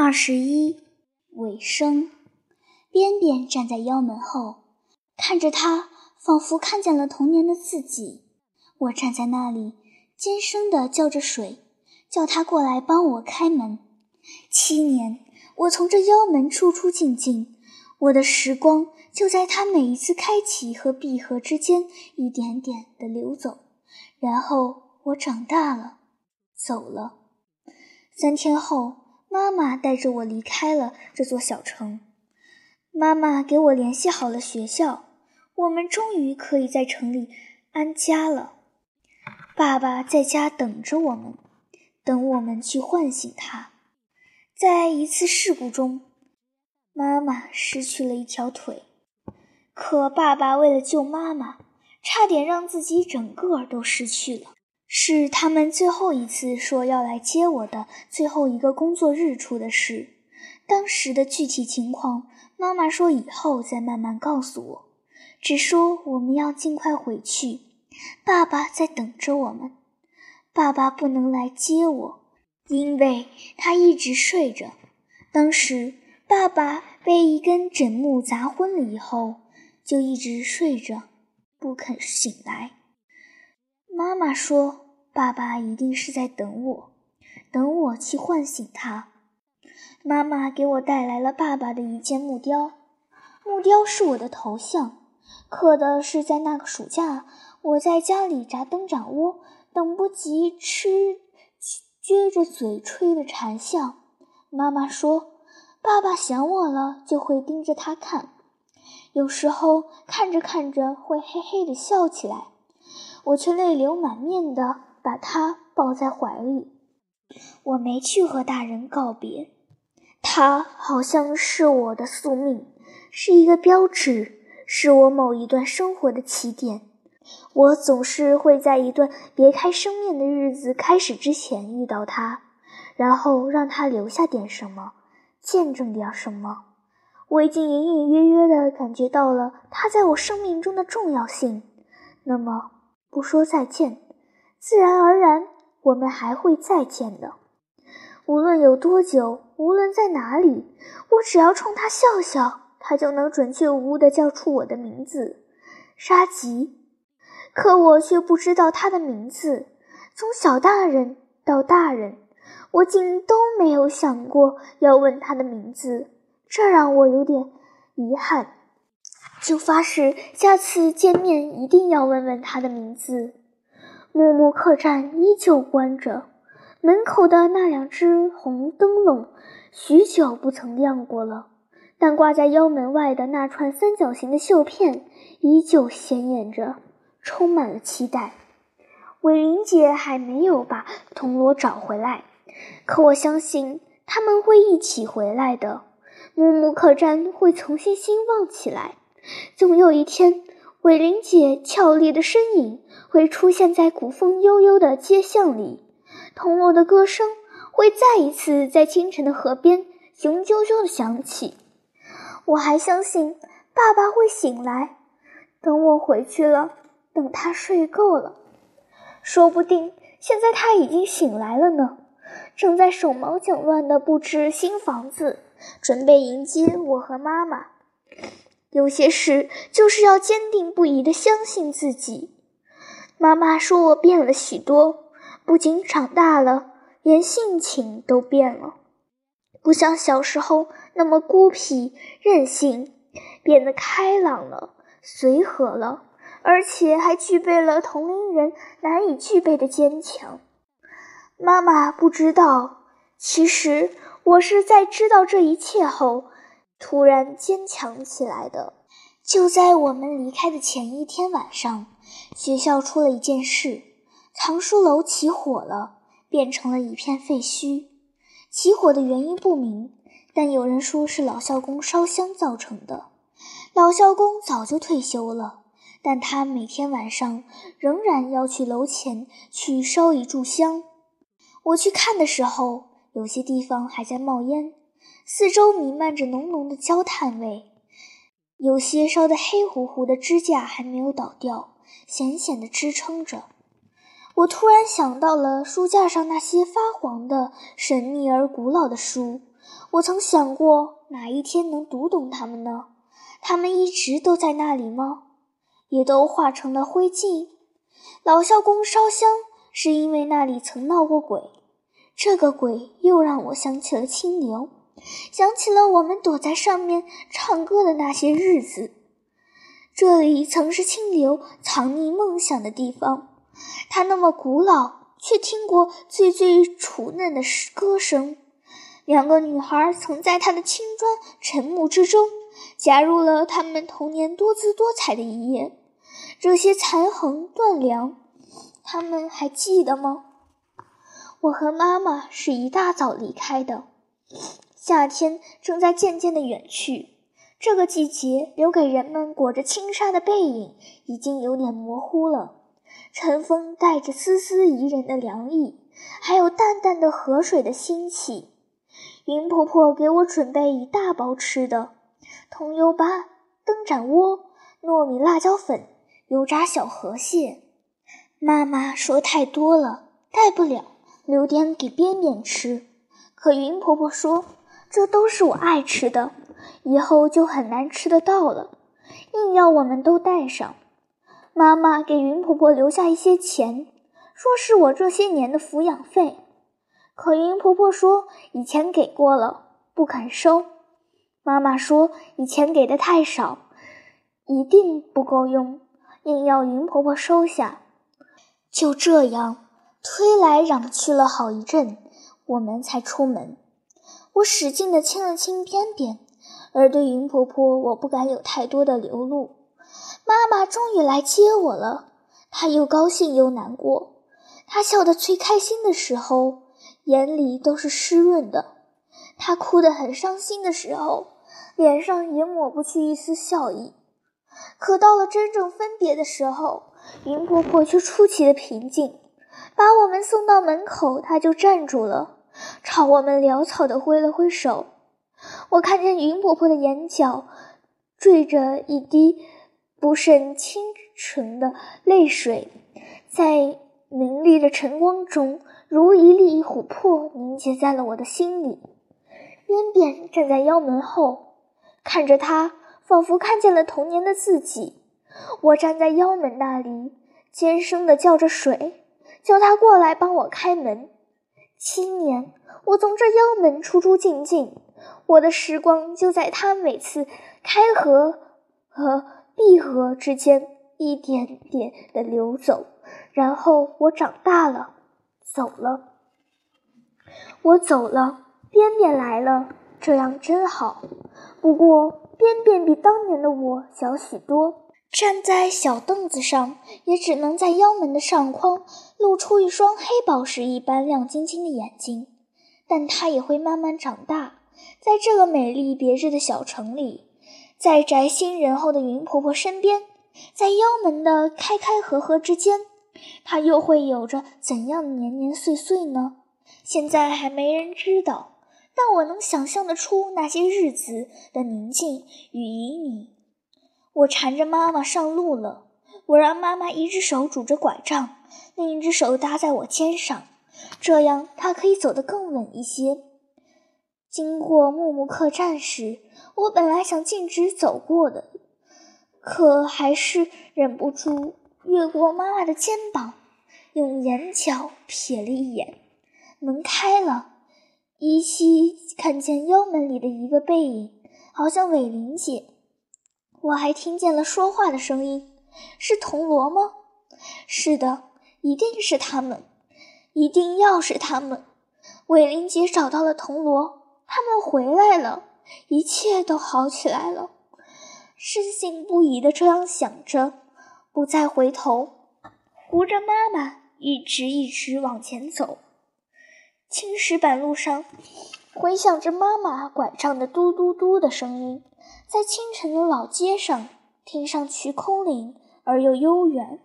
二十一尾声，边边站在腰门后，看着他，仿佛看见了童年的自己。我站在那里，尖声地叫着水，叫他过来帮我开门。七年，我从这腰门出出进进，我的时光就在他每一次开启和闭合之间一点点地流走。然后我长大了，走了。三天后。妈妈带着我离开了这座小城。妈妈给我联系好了学校，我们终于可以在城里安家了。爸爸在家等着我们，等我们去唤醒他。在一次事故中，妈妈失去了一条腿，可爸爸为了救妈妈，差点让自己整个都失去了。是他们最后一次说要来接我的最后一个工作日出的事。当时的具体情况，妈妈说以后再慢慢告诉我，只说我们要尽快回去，爸爸在等着我们。爸爸不能来接我，因为他一直睡着。当时爸爸被一根枕木砸昏了以后，就一直睡着，不肯醒来。妈妈说：“爸爸一定是在等我，等我去唤醒他。”妈妈给我带来了爸爸的一件木雕，木雕是我的头像，刻的是在那个暑假我在家里炸灯盏窝，等不及吃，撅着嘴吹的馋笑。妈妈说：“爸爸想我了，就会盯着他看，有时候看着看着会嘿嘿的笑起来。”我却泪流满面地把他抱在怀里。我没去和大人告别，他好像是我的宿命，是一个标志，是我某一段生活的起点。我总是会在一段别开生面的日子开始之前遇到他，然后让他留下点什么，见证点什么。我已经隐隐约约地感觉到了他在我生命中的重要性。那么。不说再见，自然而然，我们还会再见的。无论有多久，无论在哪里，我只要冲他笑笑，他就能准确无误地叫出我的名字——沙吉。可我却不知道他的名字。从小大人到大人，我竟都没有想过要问他的名字，这让我有点遗憾。就发誓下次见面一定要问问他的名字。木木客栈依旧关着，门口的那两只红灯笼许久不曾亮过了，但挂在腰门外的那串三角形的绣片依旧显眼着，充满了期待。伟玲姐还没有把铜锣找回来，可我相信他们会一起回来的。木木客栈会重新兴旺起来。总有一天，伟玲姐俏丽的身影会出现在古风悠悠的街巷里，铜锣的歌声会再一次在清晨的河边雄赳赳地响起。我还相信爸爸会醒来，等我回去了，等他睡够了，说不定现在他已经醒来了呢，正在手忙脚乱地布置新房子，准备迎接我和妈妈。有些事就是要坚定不移地相信自己。妈妈说我变了许多，不仅长大了，连性情都变了，不像小时候那么孤僻任性，变得开朗了，随和了，而且还具备了同龄人难以具备的坚强。妈妈不知道，其实我是在知道这一切后。突然坚强起来的，就在我们离开的前一天晚上，学校出了一件事：藏书楼起火了，变成了一片废墟。起火的原因不明，但有人说是老校工烧香造成的。老校工早就退休了，但他每天晚上仍然要去楼前去烧一炷香。我去看的时候，有些地方还在冒烟。四周弥漫着浓浓的焦炭味，有些烧得黑乎乎的支架还没有倒掉，险险地支撑着。我突然想到了书架上那些发黄的、神秘而古老的书，我曾想过哪一天能读懂它们呢？它们一直都在那里吗？也都化成了灰烬。老校工烧香是因为那里曾闹过鬼，这个鬼又让我想起了清流，想起了我们躲在上面唱歌的那些日子。这里曾是清流藏匿梦想的地方，它那么古老，却听过最最雏嫩的歌声。两个女孩曾在他的青砖沉木之中，加入了他们童年多姿多彩的一页。这些残痕断梁，他们还记得吗？我和妈妈是一大早离开的，夏天正在渐渐的远去。这个季节留给人们裹着轻纱的背影已经有点模糊了。晨风带着丝丝宜人的凉意，还有淡淡的河水的腥气。云婆婆给我准备一大包吃的：桐油粑、灯盏窝、糯米辣椒粉、油炸小河蟹。妈妈说太多了，带不了，留点给边边吃。可云婆婆说，这都是我爱吃的，以后就很难吃得到了，硬要我们都带上。妈妈给云婆婆留下一些钱，说是我这些年的抚养费。可云婆婆说以前给过了，不肯收。妈妈说以前给的太少，一定不够用，硬要云婆婆收下。就这样推来攘去了好一阵，我们才出门。我使劲地亲了亲边边，而对云婆婆，我不敢有太多的流露。妈妈终于来接我了，她又高兴又难过。她笑得最开心的时候。眼里都是湿润的，他哭得很伤心的时候，脸上也抹不去一丝笑意。可到了真正分别的时候，云婆婆却出奇的平静，把我们送到门口，她就站住了，我们潦草地挥了挥手。我看见云婆婆的眼角缀着一滴不甚清纯的泪水，在明丽的晨光中。如一粒琥珀凝结在了我的心里。边边站在腰门后，看着他，仿佛看见了童年的自己。我站在腰门那里，尖声地叫着水，叫他过来帮我开门。七年，我从这腰门出出进进，我的时光就在他每次开合和闭合之间一点点地流走。然后我长大了。走了，我走了，边边来了，这样真好。不过边边比当年的我小许多，站在小凳子上，也只能在腰门的上框露出一双黑宝石一般亮晶晶的眼睛。但他也会慢慢长大，在这个美丽别致的小城里，在宅心仁厚的云婆婆身边，在腰门的开开合合之间。他又会有着怎样的年年岁岁呢？现在还没人知道，但我能想象得出那些日子的宁静与旖旎。我缠着妈妈上路了，我让妈妈一只手拄着拐杖，另一只手搭在我肩上，这样她可以走得更稳一些。经过木木客栈时，我本来想径直走过的，可还是忍不住。越过妈妈的肩膀，用眼角瞥了一眼，门开了，依稀看见腰门里的一个背影，好像伟玲姐。我还听见了说话的声音，是铜锣吗？是的，一定是他们，一定要是他们。伟玲姐找到了铜锣，他们回来了，一切都好起来了。深信不疑的这样想着。不再回头，扶着妈妈一直一直往前走。青石板路上回响着妈妈拐杖的嘟嘟嘟的声音，在清晨的老街上，听上去空灵而又悠远。